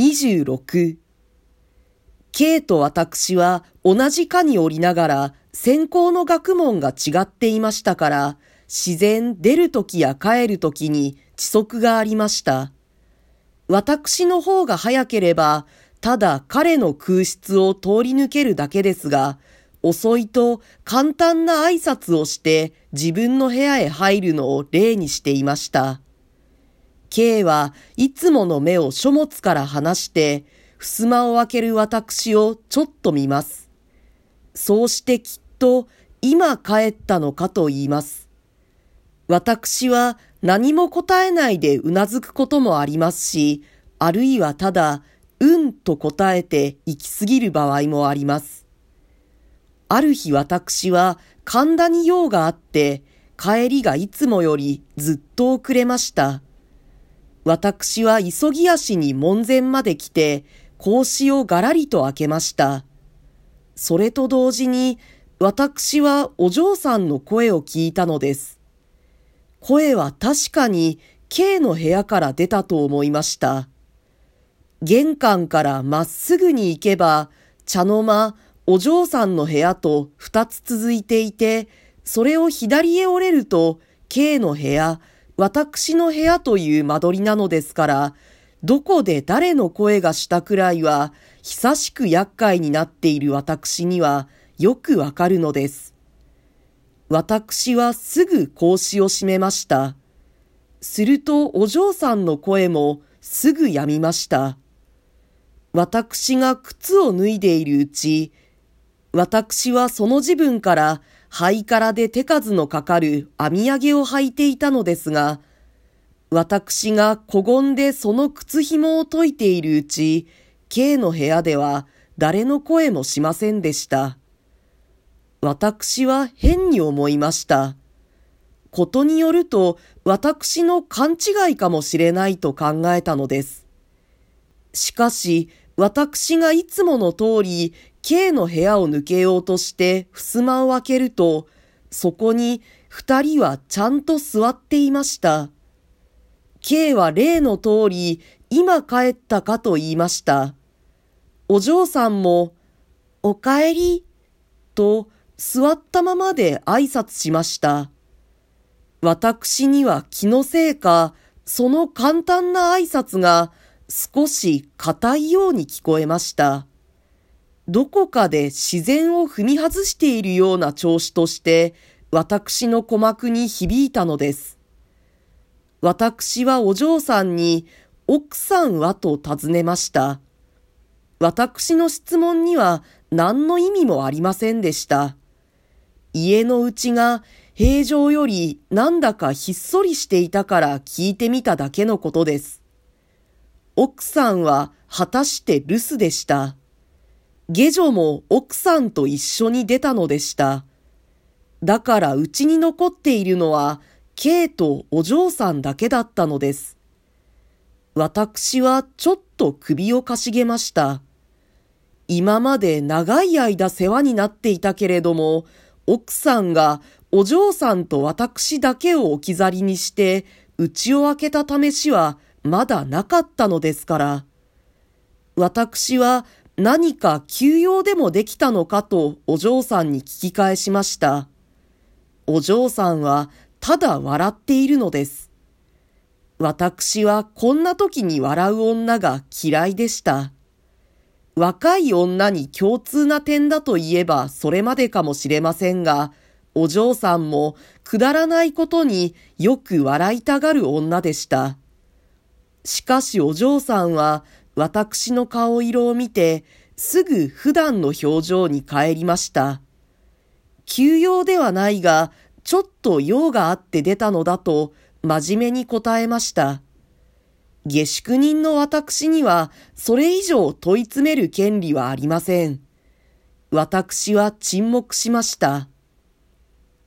26 K と私は同じ科におりながら専攻の学問が違っていましたから自然出るときや帰るときに遅速がありました。私の方が早ければただ彼の空室を通り抜けるだけですが遅いと簡単な挨拶をして自分の部屋へ入るのを例にしていました。K はいつもの目を書物から離して、襖を開ける私をちょっと見ます。そうしてきっと今帰ったのかと言います。私は何も答えないでうなずくこともありますし、あるいはただ、うんと答えて行き過ぎる場合もあります。ある日私は神田に用があって、帰りがいつもよりずっと遅れました。私は急ぎ足に門前まで来て、格子をがらりと開けました。それと同時に、私はお嬢さんの声を聞いたのです。声は確かに K の部屋から出たと思いました。玄関からまっすぐに行けば、茶の間、お嬢さんの部屋と二つ続いていて、それを左へ折れると、K の部屋、私の部屋という間取りなのですから、どこで誰の声がしたくらいは、久しく厄介になっている私にはよくわかるのです。私はすぐ格子を閉めました。するとお嬢さんの声もすぐやみました。私が靴を脱いでいるうち、私はその自分からハイカラで手数のかかる編み上げを履いていたのですが、私が小言でその靴紐を解いているうち、K の部屋では誰の声もしませんでした。私は変に思いました。ことによると私の勘違いかもしれないと考えたのです。しかし、私がいつもの通り K の部屋を抜けようとして襖を開けると、そこに二人はちゃんと座っていました。K は例の通り、今帰ったかと言いました。お嬢さんも、お帰り、と座ったままで挨拶しました。私には気のせいか、その簡単な挨拶が少し硬いように聞こえました。どこかで自然を踏み外しているような調子として、私の鼓膜に響いたのです。私はお嬢さんに、奥さんはと尋ねました。私の質問には何の意味もありませんでした。家のうちが平常よりなんだかひっそりしていたから聞いてみただけのことです。奥さんは果たして留守でした。下女も奥さんと一緒に出たのでした。だからうちに残っているのは、K とお嬢さんだけだったのです。私はちょっと首をかしげました。今まで長い間世話になっていたけれども、奥さんがお嬢さんと私だけを置き去りにして、家を開けた試しはまだなかったのですから。私は何か休養でもできたのかとお嬢さんに聞き返しました。お嬢さんはただ笑っているのです。私はこんな時に笑う女が嫌いでした。若い女に共通な点だと言えばそれまでかもしれませんが、お嬢さんもくだらないことによく笑いたがる女でした。しかしお嬢さんは私の顔色を見て、すぐ普段の表情に帰りました。休養ではないが、ちょっと用があって出たのだと、真面目に答えました。下宿人の私には、それ以上問い詰める権利はありません。私は沈黙しました。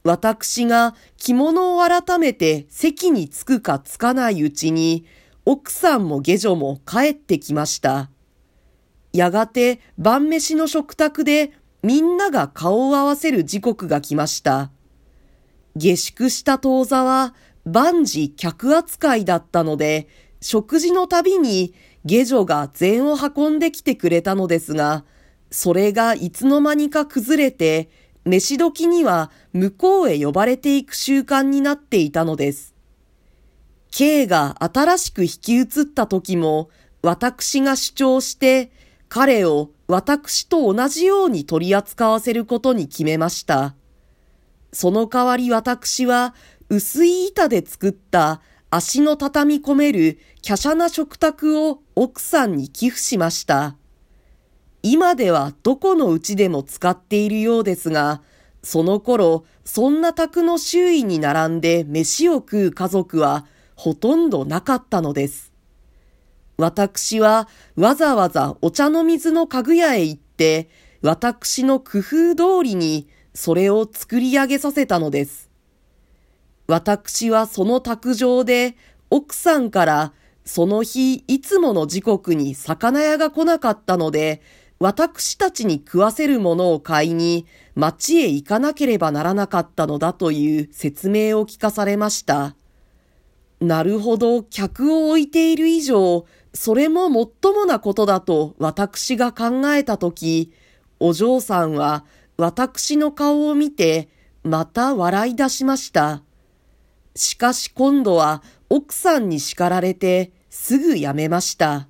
私が着物を改めて席に着くか着かないうちに、奥さんも下女も帰ってきました。やがて晩飯の食卓でみんなが顔を合わせる時刻が来ました。下宿した当座は万事客扱いだったので、食事のたびに下女が膳を運んできてくれたのですが、それがいつの間にか崩れて、飯時には向こうへ呼ばれていく習慣になっていたのです。K が新しく引き移った時も、私が主張して、彼を私と同じように取り扱わせることに決めました。その代わり私は薄い板で作った足の畳み込める華奢な食卓を奥さんに寄付しました。今ではどこのうちでも使っているようですが、その頃、そんな宅の周囲に並んで飯を食う家族はほとんどなかったのです。私はわざわざお茶の水の家具屋へ行って、私の工夫通りにそれを作り上げさせたのです。私はその卓上で奥さんからその日いつもの時刻に魚屋が来なかったので、私たちに食わせるものを買いに町へ行かなければならなかったのだという説明を聞かされました。なるほど、客を置いている以上、それももっともなことだと私が考えたとき、お嬢さんは私の顔を見て、また笑い出しました。しかし今度は奥さんに叱られてすぐやめました。